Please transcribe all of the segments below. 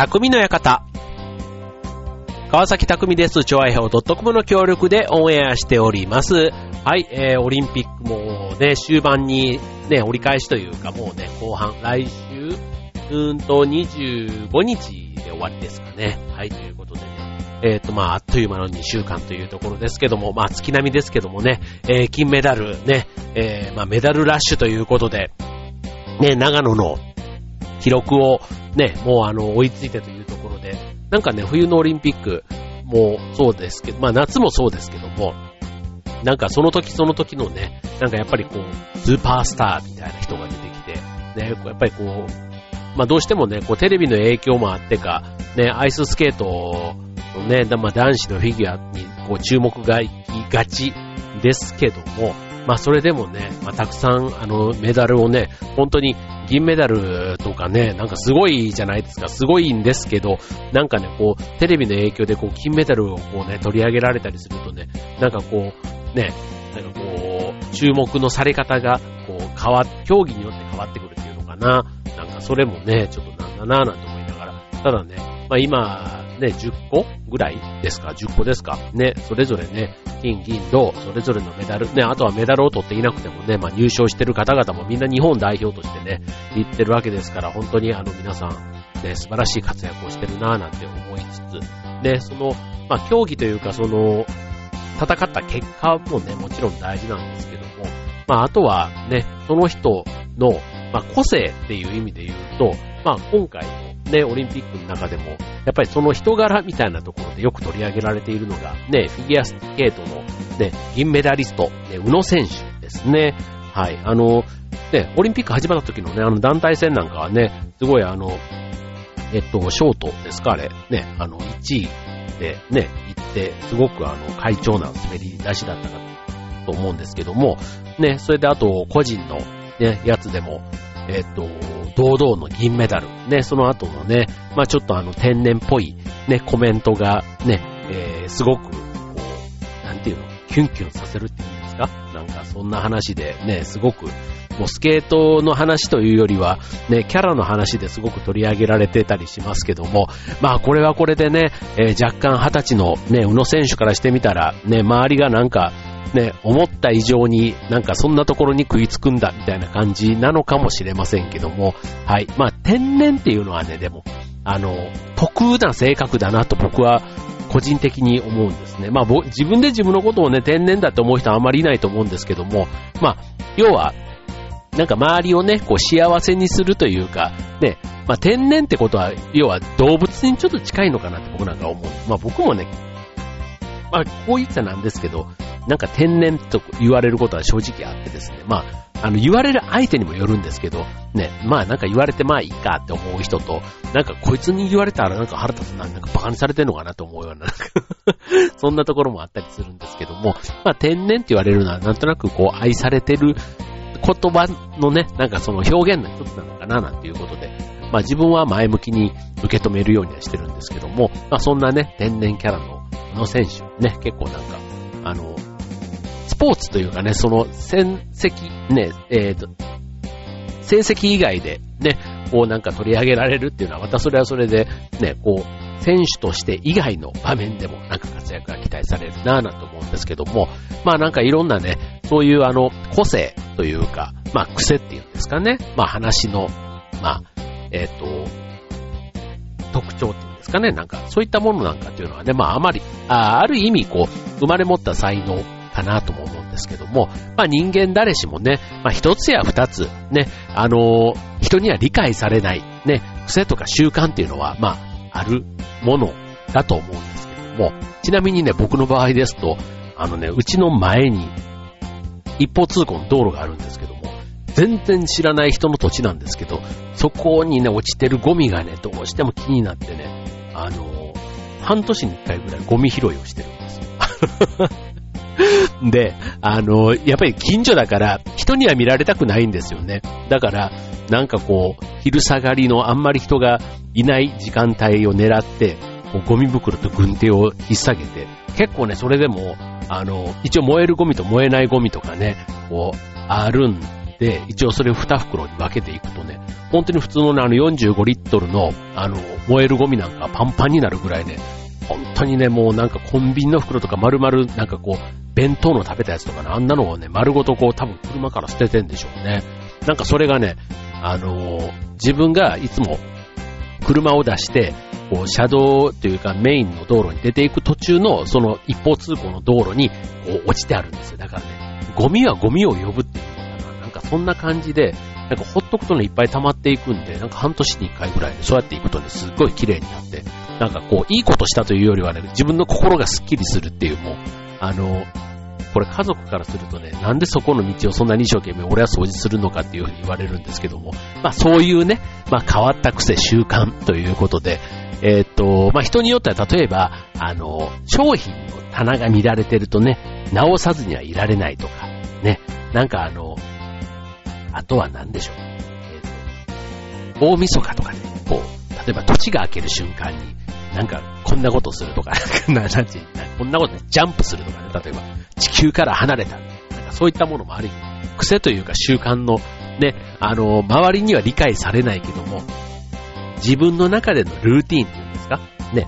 匠の館。川崎匠です。超愛表 .com の協力でオンエアしております。はい、えー、オリンピックもね、終盤にね、折り返しというかもうね、後半、来週、うーんと25日で終わりですかね。はい、ということでね。えっ、ー、と、まあ、あっという間の2週間というところですけども、まあ、月並みですけどもね、えー、金メダルね、えー、まあ、メダルラッシュということで、ね、長野の記録をね、もうあの、追いついてというところで、なんかね、冬のオリンピックもそうですけど、まあ夏もそうですけども、なんかその時その時のね、なんかやっぱりこう、スーパースターみたいな人が出てきて、ね、やっぱりこう、まあどうしてもね、こうテレビの影響もあってか、ね、アイススケートのね、まあ男子のフィギュアにこう注目がいきがちですけども、まあそれでもね、まあたくさんあのメダルをね、本当に銀メダルとかね、なんかすごいじゃないですか、すごいんですけど、なんかね、こう、テレビの影響でこう、金メダルをこうね、取り上げられたりするとね、なんかこう、ね、なんかこう、注目のされ方が、こう、変わ、競技によって変わってくるっていうのかな。なんかそれもね、ちょっとなんだなぁなんて思いながら。ただね、まあ今、ね、10個ぐらいですか ?10 個ですか？ね、それぞれね、金、銀、銅、それぞれのメダル、ね、あとはメダルを取っていなくてもね、まあ入賞してる方々もみんな日本代表としてね、行ってるわけですから、本当にあの皆さん、ね、素晴らしい活躍をしてるなぁなんて思いつつ、ね、その、まあ競技というかその、戦った結果もね、もちろん大事なんですけども、まああとはね、その人の、まあ個性っていう意味で言うと、まあ今回のね、オリンピックの中でも、やっぱりその人柄みたいなところでよく取り上げられているのが、ね、フィギュアスケートのね、銀メダリスト、ね、宇野選手ですね。はい。あの、ね、オリンピック始まった時のね、あの団体戦なんかはね、すごいあの、えっと、ショートですか、あれ。ね、あの、1位でね、行って、すごくあの、快調な滑り出しだったかと思うんですけども、ね、それであと、個人のね、やつでも、えっ、と、堂々の銀メダル。ね、その後のね、まあちょっとあの天然っぽいね、コメントがね、えー、すごく、こう、なんていうの、キュンキュンさせるっていうんですか？なんかそんな話でね、すごく、もうスケートの話というよりは、ね、キャラの話ですごく取り上げられてたりしますけども、まあこれはこれでね、えー、若干二十歳のね、宇野選手からしてみたら、ね、周りがなんか、ね、思った以上になんかそんなところに食いつくんだみたいな感じなのかもしれませんけども、はい。まあ、天然っていうのはね、でも、あの、得な性格だなと僕は個人的に思うんですね。まあ、自分で自分のことをね、天然だって思う人はあまりいないと思うんですけども、まあ、要は、なんか周りをね、こう幸せにするというか、ね、まあ天然ってことは、要は動物にちょっと近いのかなって僕なんか思う。まあ僕もね、まあこう言ったなんですけど、なんか天然と言われることは正直あってですね、まあ、あの、言われる相手にもよるんですけど、ね、まあなんか言われてまあいいかって思う人と、なんかこいつに言われたらなんか腹立つな、なんか馬鹿にされてんのかなと思うような、そんなところもあったりするんですけども、まあ天然って言われるのはなんとなくこう愛されてる言葉のね、なんかその表現の一つなのかななんていうことで、まあ自分は前向きに受け止めるようにはしてるんですけども、まあそんなね、天然キャラのの選手、ね、結構なんか、あの、ポーツというかね、その戦績、ね、えっ、ー、と、成績以外でね、こうなんか取り上げられるっていうのは、またそれはそれで、ね、こう、選手として以外の場面でもなんか活躍が期待されるなぁなんて思うんですけども、まあなんかいろんなね、そういうあの、個性というか、まあ癖っていうんですかね、まあ話の、まあ、えっ、ー、と、特徴っていうんですかね、なんかそういったものなんかっていうのはね、まああまり、あある意味こう、生まれ持った才能かなとも思うんですけども、まあ人間誰しもね、まあ一つや二つ、ね、あのー、人には理解されない、ね、癖とか習慣っていうのは、まあ、あるものだと思うんですけども、ちなみにね、僕の場合ですと、あのね、うちの前に一方通行の道路があるんですけども、全然知らない人の土地なんですけど、そこにね、落ちてるゴミがね、どうしても気になってね、あのー、半年に一回ぐらいゴミ拾いをしてるんですよ。で、あの、やっぱり近所だから人には見られたくないんですよね。だから、なんかこう、昼下がりのあんまり人がいない時間帯を狙って、こうゴミ袋と軍手を引っ提げて、結構ね、それでも、あの、一応燃えるゴミと燃えないゴミとかね、こう、あるんで、一応それを2袋に分けていくとね、本当に普通のね、あの45リットルの、あの、燃えるゴミなんかパンパンになるぐらいね、本当にね、もうなんかコンビニの袋とか丸々なんかこう、弁当の食べたやつとかね、あんなのをね、丸ごとこう多分車から捨ててんでしょうね。なんかそれがね、あのー、自分がいつも車を出して、こう、車道というかメインの道路に出ていく途中の、その一方通行の道路に、こう、落ちてあるんですよ。だからね、ゴミはゴミを呼ぶっていうのかな。なんかそんな感じで、なんかほっとくとね、いっぱい溜まっていくんで、なんか半年に一回ぐらいで、そうやっていくとね、すっごい綺麗になって、なんかこう、いいことしたというよりはね、自分の心がスッキリするっていう、もう、あの、これ家族からするとね、なんでそこの道をそんなに一生懸命俺は掃除するのかっていうふうに言われるんですけども、まあそういうね、まあ変わった癖習慣ということで、えー、っと、まあ人によっては例えば、あの、商品の棚が乱れてるとね、直さずにはいられないとか、ね、なんかあの、あとは何でしょう。えー、大晦日とかね、こう、例えば土地が開ける瞬間に、なんか、こんなことするとか、な、なんてこんなことねジャンプするとかね、例えば、地球から離れた。なんかそういったものもあり、癖というか習慣の、ね、あの、周りには理解されないけども、自分の中でのルーティーンっていうんですか？ね。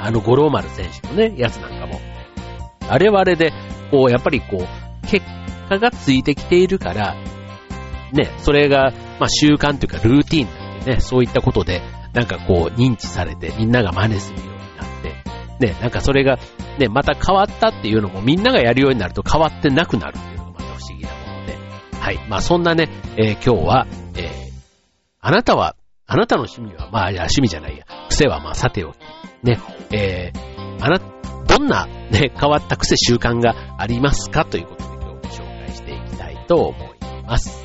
あの、五郎丸選手のね、やつなんかも、あれはあれで、こう、やっぱりこう、結果がついてきているから、ね、それが、まあ習慣というかルーティーンなんでね、そういったことで、なんかこう認知されてみんなが真似するようになって、ね、なんかそれがね、また変わったっていうのもみんながやるようになると変わってなくなるっていうのがまた不思議なもので、はい。まあそんなね、えー、今日は、えー、あなたは、あなたの趣味は、まあ、いや、趣味じゃないや、癖はまあさておき、ね、えー、あな、どんなね、変わった癖習慣がありますか？ということで今日ご紹介していきたいと思います。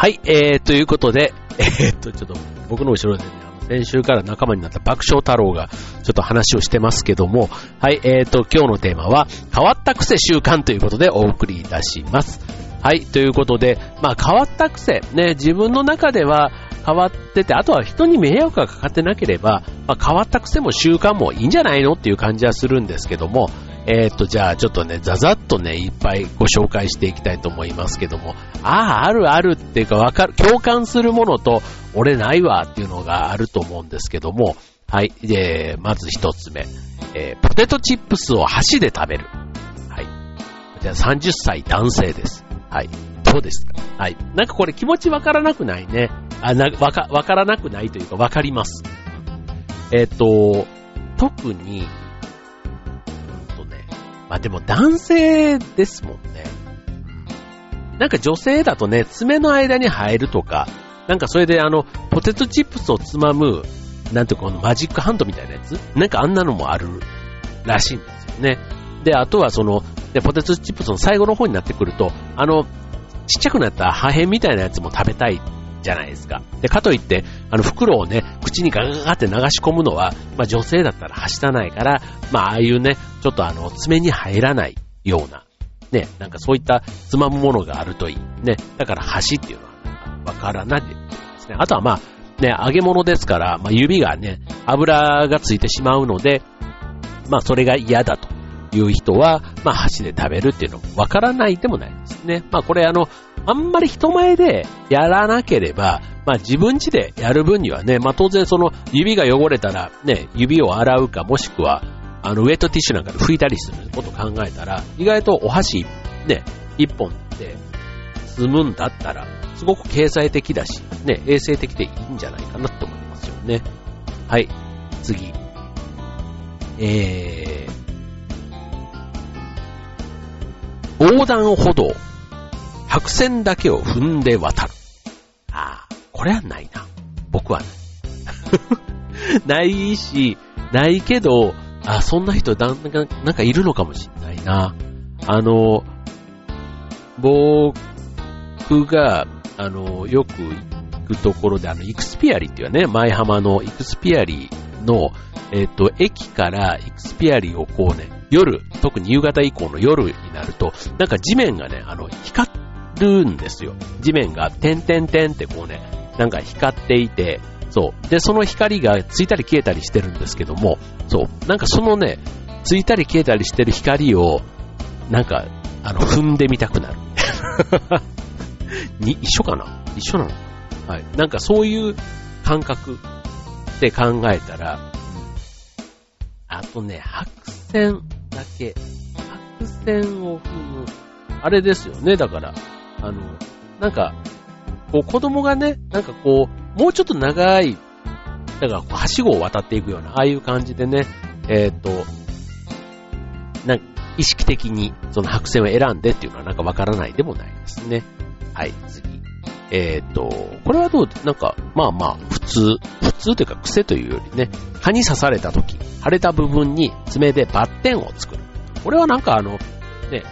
はい、えー、ということで、えー、っと、ちょっと僕の後ろでね、先週から仲間になった爆笑太郎がちょっと話をしてますけども、はい、えー、と、今日のテーマは、変わった癖習慣ということでお送りいたします。はい、ということで、まあ変わった癖、ね、自分の中では変わってて、あとは人に迷惑がかかってなければ、まあ、変わった癖も習慣もいいんじゃないのっていう感じはするんですけども、えー、っと、じゃあちょっとね、ざざっとね、いっぱいご紹介していきたいと思いますけども、ああ、あるあるっていうかわかる、共感するものと、俺ないわっていうのがあると思うんですけども、はい、えー、まず一つ目、えー、ポテトチップスを箸で食べる。はい。じゃあ30歳男性です。はい。どうですか？はい。なんかこれ気持ちわからなくないね。あ、な、わか、わからなくないというかわかります。えっ、ー、と、特に、まあでも男性ですもんね。なんか女性だとね、爪の間に入るとか、なんかそれであの、ポテトチップスをつまむ、なんてこのマジックハンドみたいなやつ？なんかあんなのもあるらしいんですよね。で、あとはその、で、ポテトチップスの最後の方になってくると、あの、ちっちゃくなった破片みたいなやつも食べたいじゃないですか。で、かといって、あの袋をね、口にガガガって流し込むのは、まあ女性だったらはしたないから、まあああいうね、ちょっとあの、爪に入らないような、ね、なんかそういったつまむものがあるといい。ね、だから箸っていうのはわからないですね。あとはまあ、ね、揚げ物ですから、まあ指がね、油がついてしまうので、まあそれが嫌だという人は、まあ箸で食べるっていうのもわからないでもないですね。まあこれあの、あんまり人前でやらなければ、まあ自分家でやる分にはね、まあ当然その指が汚れたらね、指を洗うかもしくは、あのウェットティッシュなんかで拭いたりすること考えたら、意外とお箸ね、一本で済むんだったら、すごく経済的だし、ね、衛生的でいいんじゃないかなって思いますよね。はい、次。えー、横断歩道。白線だけを踏んで渡る。ああ、これはないな。僕はない。ないし、ないけど、あ、そんな人なんか、なんかいるのかもしんないな。あの、僕が、あの、よく行くところで、あの、イクスピアリっていうね、前浜のイクスピアリの、えっ、と、駅からイクスピアリをこうね、夜、特に夕方以降の夜になると、なんか地面がね、あの、光るんですよ。地面が、てんてんてんってこうね、なんか光っていて、そう。で、その光がついたり消えたりしてるんですけども、そう。なんかそのね、ついたり消えたりしてる光を、なんか、あの、踏んでみたくなる。に、一緒かな？一緒なの？はい。なんかそういう感覚って考えたら、あとね、白線だけ、白線を踏む、あれですよね、だから、あの、なんか、こう子供がね、なんかこう、もうちょっと長い、だからこう、はしごを渡っていくような、ああいう感じでね、えっ、ー、と、な意識的にその白線を選んでっていうのはなんかわからないでもないですね。はい、次。えっ、ー、と、これはどう、なんか、まあまあ、普通、通というか癖というよりね、蚊に刺された時、腫れた部分に爪でバッテンを作る。これはなんかあの、ね、え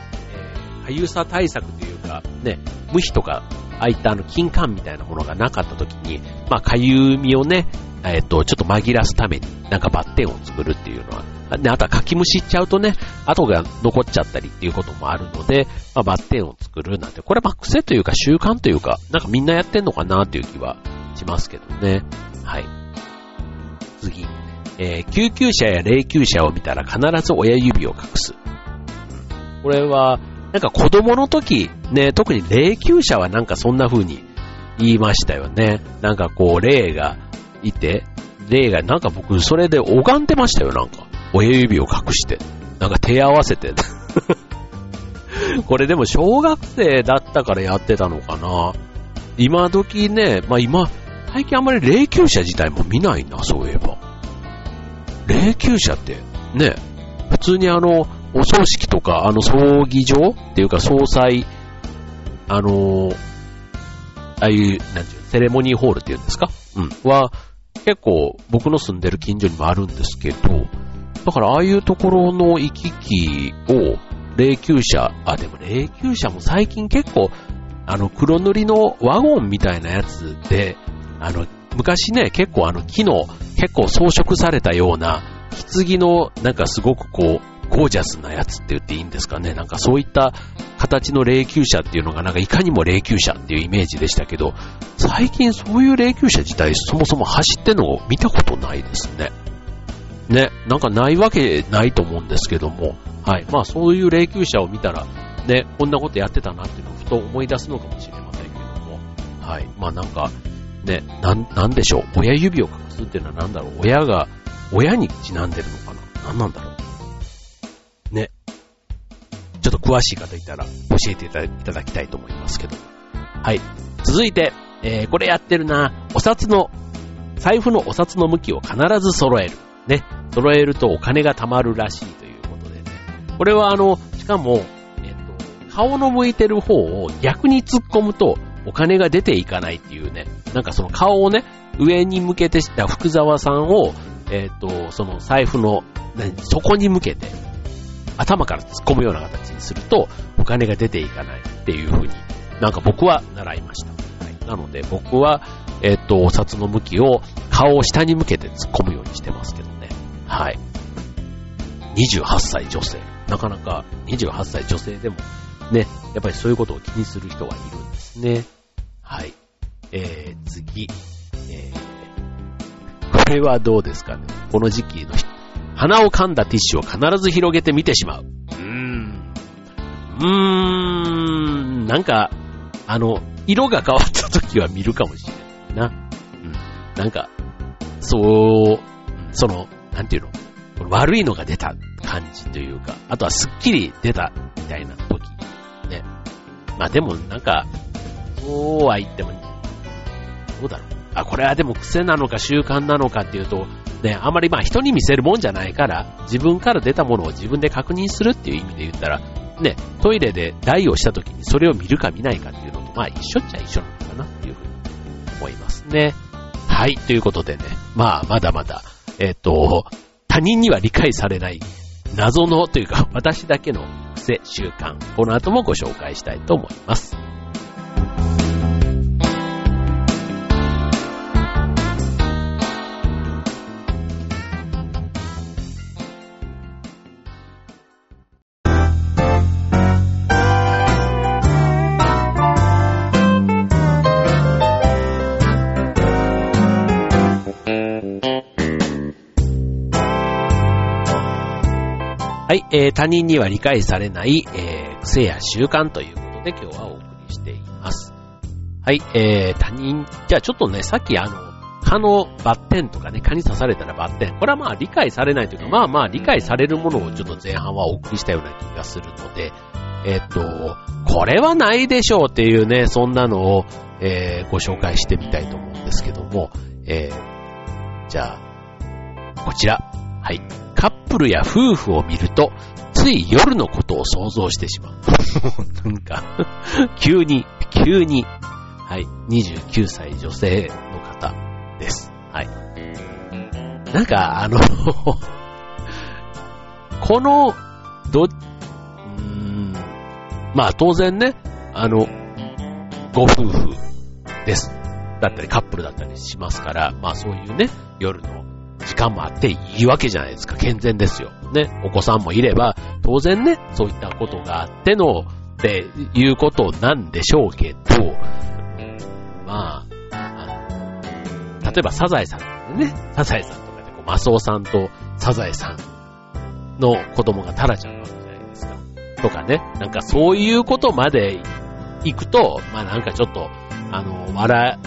ー、かゆさ対策というか、ね、無比とか、ああいったあの、金管みたいなものがなかった時に、まあ、かゆみをね、えっ、と、ちょっと紛らすために、なんかバッテンを作るっていうのは、あとはかきむしっちゃうとね、跡が残っちゃったりっていうこともあるので、まあ、バッテンを作るなんて、これはまあ癖というか習慣というか、なんかみんなやってんのかなっていう気はしますけどね。はい。次。えー、救急車や霊柩車を見たら必ず親指を隠す。これは、なんか子供の時、ね、特に霊柩車はなんかそんな風に言いましたよね。なんかこう、霊がいて、霊が、なんか僕それで拝んでましたよ、なんか。親指を隠して。なんか手合わせて。これでも小学生だったからやってたのかな。今時ね、まあ今、最近あんまり霊柩車自体も見ないな、そういえば。霊柩車って、ね、普通にあの、お葬式とか、あの葬儀場っていうか総裁、あのああいう、なんていう、セレモニーホールっていうんですか？うん。は、結構僕の住んでる近所にもあるんですけど、だからああいうところの行き来を霊柩車、あ、でも霊柩車も最近結構、あの黒塗りのワゴンみたいなやつで、あの、昔ね、結構あの木の結構装飾されたような、棺のなんかすごくこう、ゴージャスなやつって言っていいんですかね。なんかそういった形の霊柩車っていうのがなんかいかにも霊柩車っていうイメージでしたけど、最近そういう霊柩車自体そもそも走ってんのを見たことないですね。ね、なんかないわけないと思うんですけども、はい。まあそういう霊柩車を見たら、ね、こんなことやってたなっていうのをふと思い出すのかもしれませんけども、はい。まあなんか、ね、なん、なんでしょう？親指を隠すっていうのはなんだろう？親が、親にちなんでるのかな？なんなんだろう？ね。ちょっと詳しい方いたら教えていただきたいと思いますけど。はい。続いて、えー、これやってるな。お札の、財布のお札の向きを必ず揃える。ね。揃えるとお金が貯まるらしいということでね。これはあの、しかも、えっと、顔の向いてる方を逆に突っ込むとお金が出ていかないっていうね。なんかその顔をね、上に向けてした福沢さんを、えっと、その財布の、底に向けて、頭から突っ込むような形にすると、お金が出ていかないっていう風に、なんか僕は習いました。はい、なので僕は、えっと、お札の向きを顔を下に向けて突っ込むようにしてますけどね。はい。28歳女性。なかなか28歳女性でもね、やっぱりそういうことを気にする人はいるんですね。はい。えー、次。えー、これはどうですかね？この時期の鼻を噛んだティッシュを必ず広げて見てしまう。うーん。うーん。なんか、あの、色が変わった時は見るかもしれないな。うん。なんか、そう、その、なんていうの？悪いのが出た感じというか、あとはスッキリ出たみたいな時。ね。まあでもなんか、そうは言っても、どうだろう。あ、これはでも癖なのか習慣なのかっていうと、ね、あまりまあ人に見せるもんじゃないから、自分から出たものを自分で確認するっていう意味で言ったら、ね、トイレで台をした時にそれを見るか見ないかっていうのと、まあ一緒っちゃ一緒なのかなっていうふうに思いますね。はい、ということでね、まあまだまだ、えっ、ー、と、他人には理解されない謎のというか私だけの癖、習慣、この後もご紹介したいと思います。はい、えー、他人には理解されない、えー、癖や習慣ということで今日はお送りしています。はい、えー、他人、じゃあちょっとね、さっきあの、蚊のバッテンとかね、蚊に刺されたらバッテン。これはまあ理解されないというか、まあまあ理解されるものをちょっと前半はお送りしたような気がするので、えっ、と、これはないでしょうっていうね、そんなのを、えー、ご紹介してみたいと思うんですけども、えー、じゃあ、こちら。はい。カップルや夫婦を見ると、つい夜のことを想像してしまう。なんか、急に、急に、はい、29歳女性の方です。はい。なんか、あの、この、ど、うーん、まあ当然ね、あの、ご夫婦です。だったりカップルだったりしますから、まあそういうね、夜の時間もあっていいわけじゃないですか。健全ですよ。ね。お子さんもいれば、当然ね、そういったことがあっての、っていうことなんでしょうけど、まあ、あの、例えばサザエさんでね、サザエさんとかでこう、マスオさんとサザエさんの子供がタラちゃんなわけじゃないですか。とかね、なんかそういうことまで行くと、まあなんかちょっと、あの、笑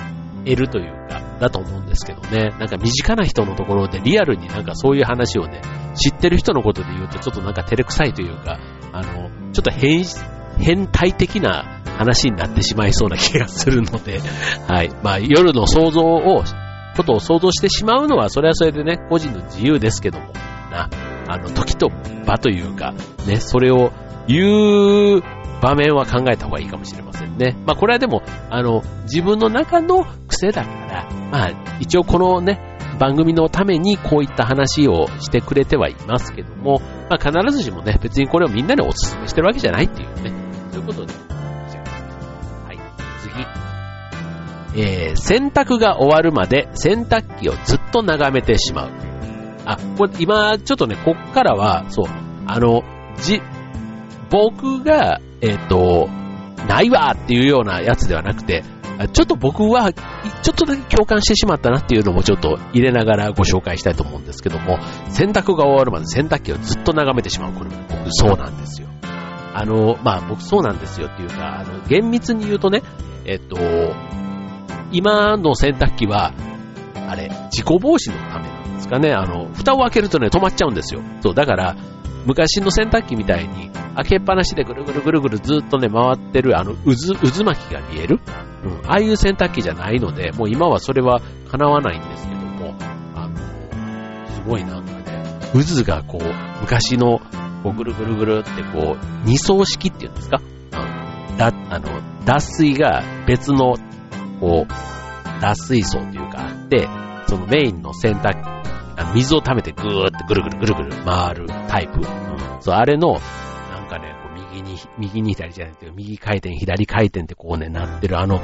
えるという、だと思うんですけどね。なんか身近な人のところでリアルになんかそういう話をね、知ってる人のことで言うとちょっとなんか照れくさいというか、あの、ちょっと変、変態的な話になってしまいそうな気がするので、はい。まあ夜の想像を、ことを想像してしまうのは、それはそれでね、個人の自由ですけども、な、あの、時と場というか、ね、それを言う場面は考えた方がいいかもしれませんね。まあこれはでも、あの、自分の中の癖だから、まあ一応このね、番組のためにこういった話をしてくれてはいますけども、まあ必ずしもね、別にこれをみんなにお勧めしてるわけじゃないっていうね、そういうことで。はい、次。えー、洗濯が終わるまで洗濯機をずっと眺めてしまう。あ、これ今、ちょっとね、こっからは、そう、あの、じ、僕が、えっ、と、ないわっていうようなやつではなくて、ちょっと僕は、ちょっとだけ共感してしまったなっていうのもちょっと入れながらご紹介したいと思うんですけども、洗濯が終わるまで洗濯機をずっと眺めてしまう。これ僕そうなんですよ。あの、まあ僕そうなんですよっていうか、あの、厳密に言うとね、えっと、今の洗濯機は、あれ、事故防止のためなんですかね。あの、蓋を開けるとね、止まっちゃうんですよ。そう、だから、昔の洗濯機みたいに、開けっぱなしでぐるぐるぐるぐるずっとね、回ってる、あの、渦、渦巻きが見えるうん。ああいう洗濯機じゃないので、もう今はそれは叶わないんですけども、あの、すごいなんかね、渦がこう、昔の、こうぐるぐるぐるってこう、二層式っていうんですか？あの、だ、あの、脱水が別の、こう、脱水槽というかあって、そのメインの洗濯機、水を溜めてぐーってぐるぐるぐるぐる回るタイプ。うん。そう、あれの、右に、右に左じゃなくて、右回転、左回転ってこうね、なってるあの、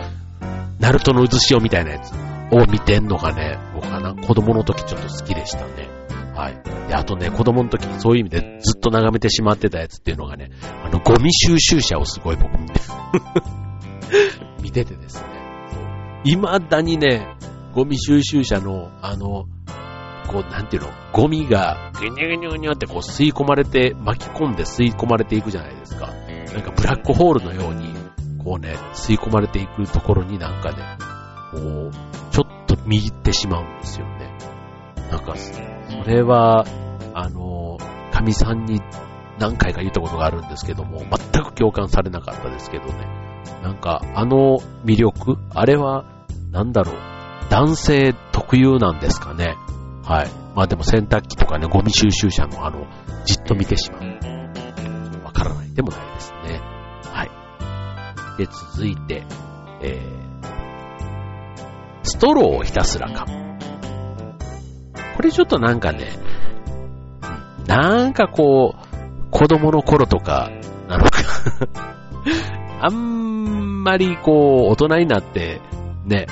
ナルトの渦潮みたいなやつを見てんのがね、僕はな子供の時ちょっと好きでしたね。はい。で、あとね、子供の時そういう意味でずっと眺めてしまってたやつっていうのがね、あの、ゴミ収集車をすごい僕見て、見ててですね。未だにね、ゴミ収集車の、あの、こう、なんていうの、ゴミが、ぐにゅぐにゅぐにゅってこう吸い込まれて、巻き込んで吸い込まれていくじゃないですか。なんかブラックホールのように、こうね、吸い込まれていくところになんかね、こう、ちょっと見入ってしまうんですよね。なんか、それは、あの、神さんに何回か言ったことがあるんですけども、全く共感されなかったですけどね。なんか、あの魅力あれは、なんだろう、男性特有なんですかね。はい。まあでも洗濯機とかね、ゴミ収集車のあの、じっと見てしまう。わからないでもないですね。はい。で、続いて、えー、ストローをひたすら噛む。これちょっとなんかね、なんかこう、子供の頃とか、なのか あんまりこう、大人になって、ね、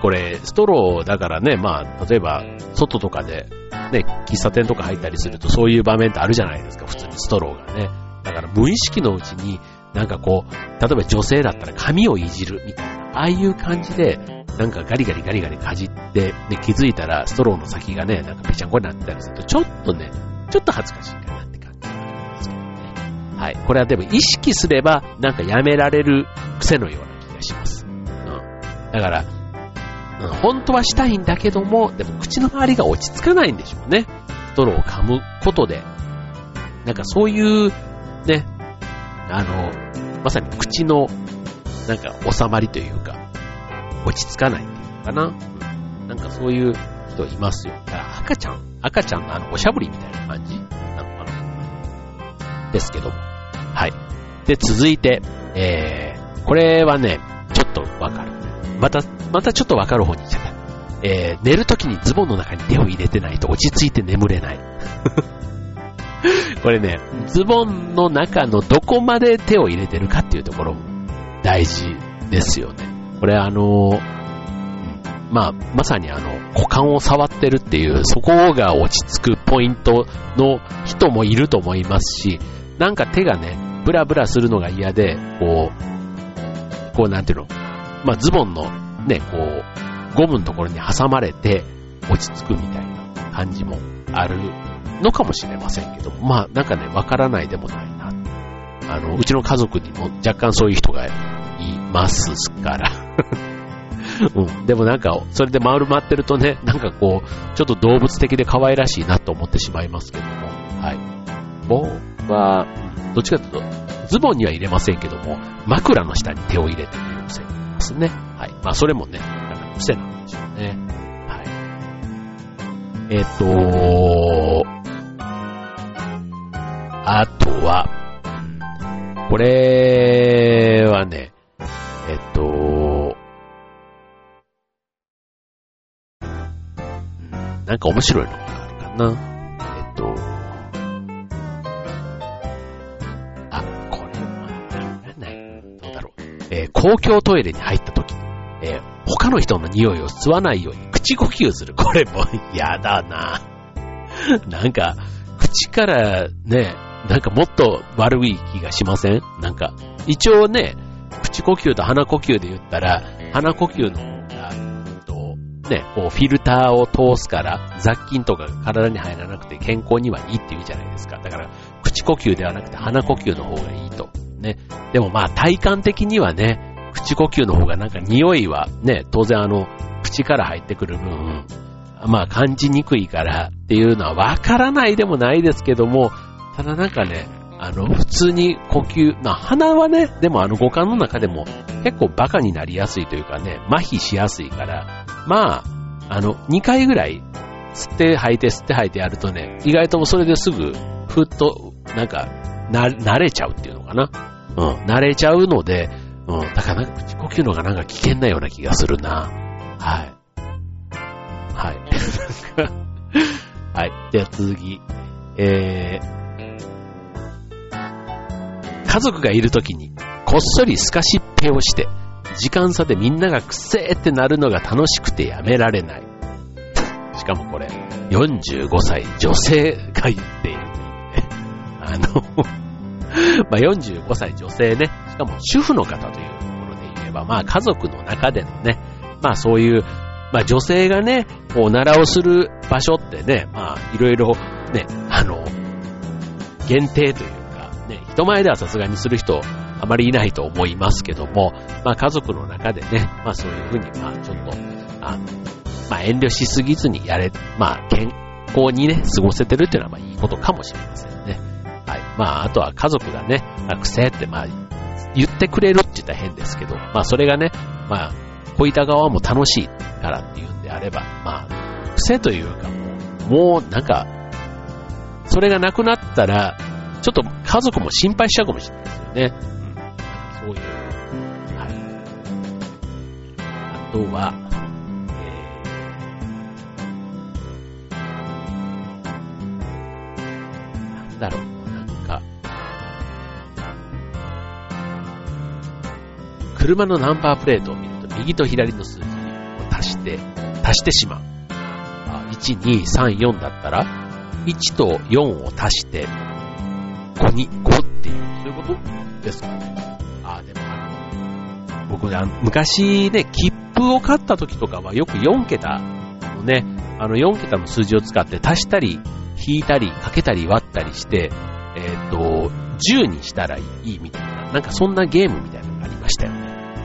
これ、ストローだからね、まあ、例えば、外とかで、ね、喫茶店とか入ったりするとそういう場面ってあるじゃないですか、普通にストローがね。だから無意識のうちに、なんかこう、例えば女性だったら髪をいじるみたいな、ああいう感じで、なんかガリガリガリガリかじって、で、気づいたらストローの先がね、なんかぺちゃんこになってたりすると、ちょっとね、ちょっと恥ずかしいかなって感じがはい。これはでも意識すれば、なんかやめられる癖のような気がします。うん。だから、本当はしたいんだけども、でも口の周りが落ち着かないんでしょうね。ストローを噛むことで。なんかそういう、ね、あの、まさに口の、なんか収まりというか、落ち着かないっていうのかな。うん、なんかそういう人いますよ。だから赤ちゃん、赤ちゃんのあの、おしゃぶりみたいな感じ？なのかな。ですけども。はい。で、続いて、えー、これはね、ちょっとわかる。また、またちょっとわかる方に行っちゃった。えー、寝るときにズボンの中に手を入れてないと落ち着いて眠れない。これね、ズボンの中のどこまで手を入れてるかっていうところも大事ですよね。これあの、まあ、まさにあの、股間を触ってるっていう、そこが落ち着くポイントの人もいると思いますし、なんか手がね、ブラブラするのが嫌で、こう、こうなんていうの、まあズボンのね、こう、ゴムのところに挟まれて落ち着くみたいな感じもあるのかもしれませんけど、まあなんかね、わからないでもないな。あの、うちの家族にも若干そういう人がいますから うん。でもなんか、それで丸まってるとね、なんかこう、ちょっと動物的で可愛らしいなと思ってしまいますけども、はい。僕は、どっちかというと、ズボンには入れませんけども、枕の下に手を入れてみる癖ますね。はい。まあ、それもね、なんか癖なんでしょうね。はい。えっ、ー、とあとは、これはね、えっと、なんか面白いのがあるかな。えっと、公共トイレに入った時、えー、他の人の匂いを吸わないように口呼吸する。これも 嫌だな。なんか、口からね、なんかもっと悪い気がしません？なんか、一応ね、口呼吸と鼻呼吸で言ったら、鼻呼吸の方が、と、ね、こうフィルターを通すから雑菌とかが体に入らなくて健康にはいいって言うじゃないですか。だから、口呼吸ではなくて鼻呼吸の方がいいと。ね。でもまあ体感的にはね、口呼吸の方がなんか匂いはね、当然あの、口から入ってくる分、まあ感じにくいからっていうのはわからないでもないですけども、ただなんかね、あの、普通に呼吸、まあ鼻はね、でもあの五感の中でも結構バカになりやすいというかね、麻痺しやすいから、まあ、あの、2回ぐらい吸って吐いて吸って吐いてやるとね、意外ともそれですぐ、ふっと、なんか、な、慣れちゃうっていうのかな。うん、慣れちゃうので、うん、だからなんか口呼吸のがなんか危険なような気がするな。はい。はい。はい。では次。えー、家族がいる時に、こっそりスカシッペをして、時間差でみんながくせーってなるのが楽しくてやめられない。しかもこれ、45歳女性が言っている。あの まあ、45歳女性ね、しかも主婦の方というところで言えば、まあ家族の中でのね、まあそういう、まあ女性がね、おならをする場所ってね、まあいろいろね、あの、限定というかね、人前ではさすがにする人あまりいないと思いますけども、まあ家族の中でね、まあそういうふうに、まあちょっと、あの、まあ遠慮しすぎずにやれ、まあ健康にね、過ごせてるっていうのはまあいいことかもしれませんね。はい。まああとは家族がね、癖ってまあ言ってくれるって言ったら変ですけど、まあそれがね、まあ、小板側も楽しいからっていうんであれば、まあ、癖というかもう、もうなんか、それがなくなったら、ちょっと家族も心配しちゃうかもしれないですよね。うん。そういう。はい。あとは、えー、なんだろう、車のナンバープレートを見ると、右と左の数字を足して、足してしまう。1、2、3、4だったら、1と4を足して、5に、5っていう、そういうことですかね。あ、でもあの、僕ね、昔ね、切符を買った時とかはよく4桁のね、あの4桁の数字を使って足したり、引いたり、かけたり割ったりして、えっ、ー、と、10にしたらいいみたいな、なんかそんなゲームみたいな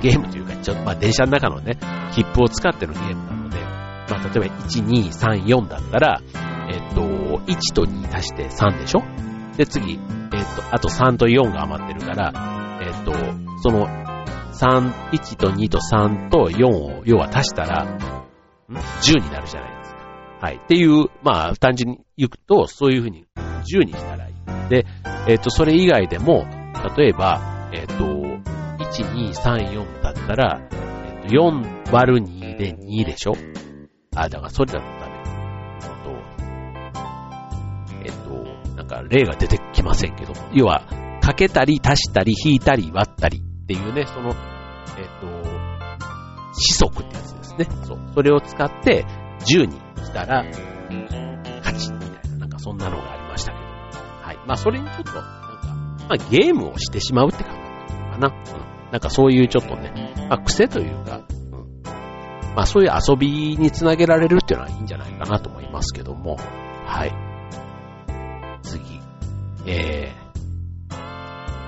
ゲームというか、ちょっとまあ電車の中のね、切符を使ってのゲームなので、まあ例えば1、2、3、4だったら、えっと、1と2足して3でしょ？で、次、えっと、あと3と4が余ってるから、えっと、その、3、1と2と3と4を、要は足したら、?10 になるじゃないですか。はい。っていう、まあ、単純に言うと、そういうふうに10にしたらいい。で、えっと、それ以外でも、例えば、えっと、1、2、3、4だったら、えっと、4割る2で2でしょ？あ、だからそれだったね。えっとなんか例が出てきませんけど、要は、かけたり足したり引いたり割ったりっていうね、その、えっ、と、四則ってやつですね。そう。それを使って10にしたら、勝ちみたいな、なんかそんなのがありましたけど。はい。まあそれにちょっと、なんか、まあゲームをしてしまうって感じかな。うん。なんかそういうちょっとね、まあ癖というか、うん。まあそういう遊びにつなげられるっていうのはいいんじゃないかなと思いますけども、はい。次えー、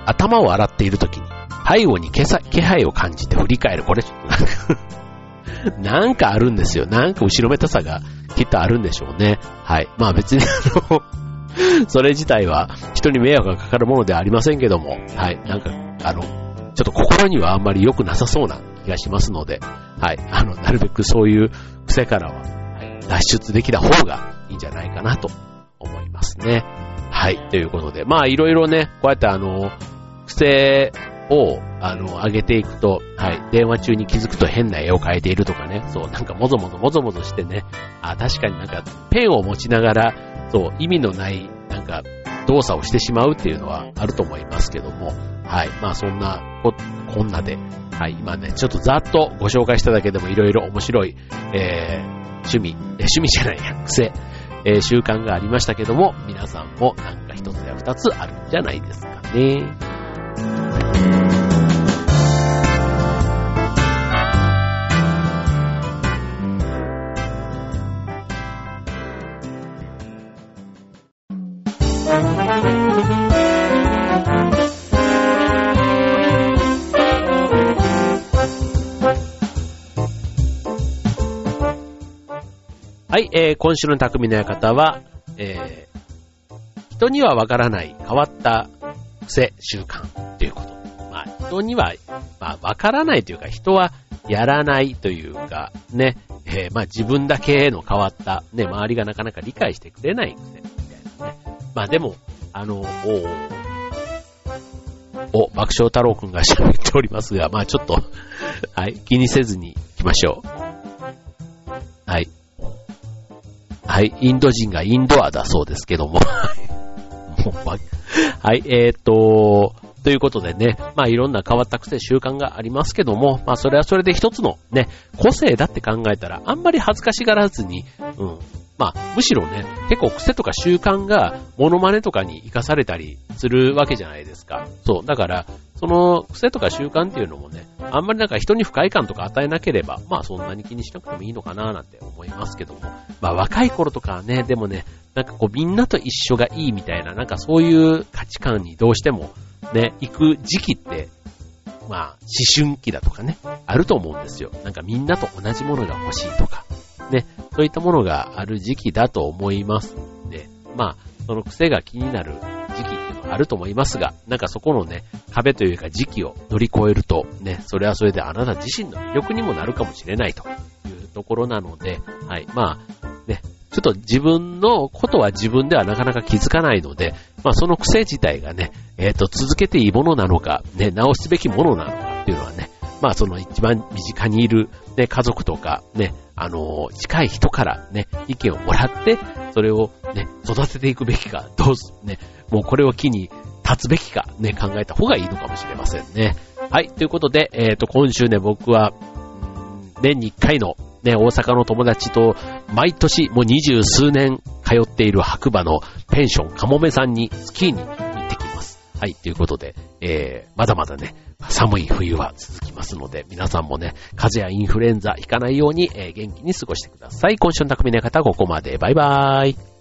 頭を洗っている時に背後に気配を感じて振り返る。これ なんかあるんですよ。なんか後ろめたさがきっとあるんでしょうね。はい。まあ別にあのそれ自体は人に迷惑がかかるものではありませんけども、はい。なんか、あの、ちょっと心にはあんまり良くなさそうな気がしますので、はい。あの、なるべくそういう癖からは、はい、脱出できた方がいいんじゃないかなと思いますね。はい、ということで、まあいろいろね、こうやってあの、癖を、あの、上げていくと、はい、電話中に気づくと変な絵を描いているとかね、そう、なんかもぞもぞもぞもぞしてね、あ、確かになんかペンを持ちながら、そう、意味のない、なんか、動作をしてしまうっていうのはあると思いますけども、はい、まあそんなこ、こんなで、はい、今ね、ちょっとざっとご紹介しただけでもいろいろ面白い、えー、趣味、趣味じゃないや、癖、えー、習慣がありましたけども、皆さんもなんか一つや二つあるんじゃないですかね。はい、えー、今週の匠の館は、えー、人にはわからない変わった癖、習慣ということ。まあ、人には、まあ、わからないというか、人はやらないというか、ね、えー、まあ自分だけの変わった、ね、周りがなかなか理解してくれない癖みたいなね。まあでも、あの、おお、爆笑太郎くんが喋っておりますが、まあちょっとはい、気にせずに行きましょう。はい。はい、インド人がインドアだそうですけども。もう、はい、えー、っと、ということでね、まあいろんな変わった癖、習慣がありますけども、まあそれはそれで一つのね、個性だって考えたら、あんまり恥ずかしがらずに、うん、まあ、むしろね、結構癖とか習慣がモノマネとかに活かされたりするわけじゃないですか。そう。だから、その癖とか習慣っていうのもね、あんまりなんか人に不快感とか与えなければ、まあそんなに気にしなくてもいいのかななんて思いますけども。まあ若い頃とかはね、でもね、なんかこうみんなと一緒がいいみたいな、なんかそういう価値観にどうしてもね、行く時期って、まあ思春期だとかね、あると思うんですよ。なんかみんなと同じものが欲しいとか、ね、そういったものがある時期だと思いますんで、まあその癖が気になるあると思いますが、なんかそこのね、壁というか時期を乗り越えると、ね、それはそれであなた自身の魅力にもなるかもしれないというところなので、はい、まあ、ね、ちょっと自分のことは自分ではなかなか気づかないので、まあその癖自体がね、えっ、ー、と、続けていいものなのか、ね、直すべきものなのかっていうのはね、まあその一番身近にいる、ね、家族とか、ね、あの、近い人からね、意見をもらって、それをね、育てていくべきか、どうす、ね、もうこれを機に立つべきか、ね、考えた方がいいのかもしれませんね。はい、ということで、えっ、ー、と、今週ね、僕は、年に一回の、ね、大阪の友達と、毎年もう二十数年通っている白馬のペンション、かもめさんにスキーに行ってきます。はい、ということで、えー、まだまだね、寒い冬は続きますので、皆さんもね、風邪やインフルエンザひかないように、えー、元気に過ごしてください。今週の匠の方はここまで。バイバーイ。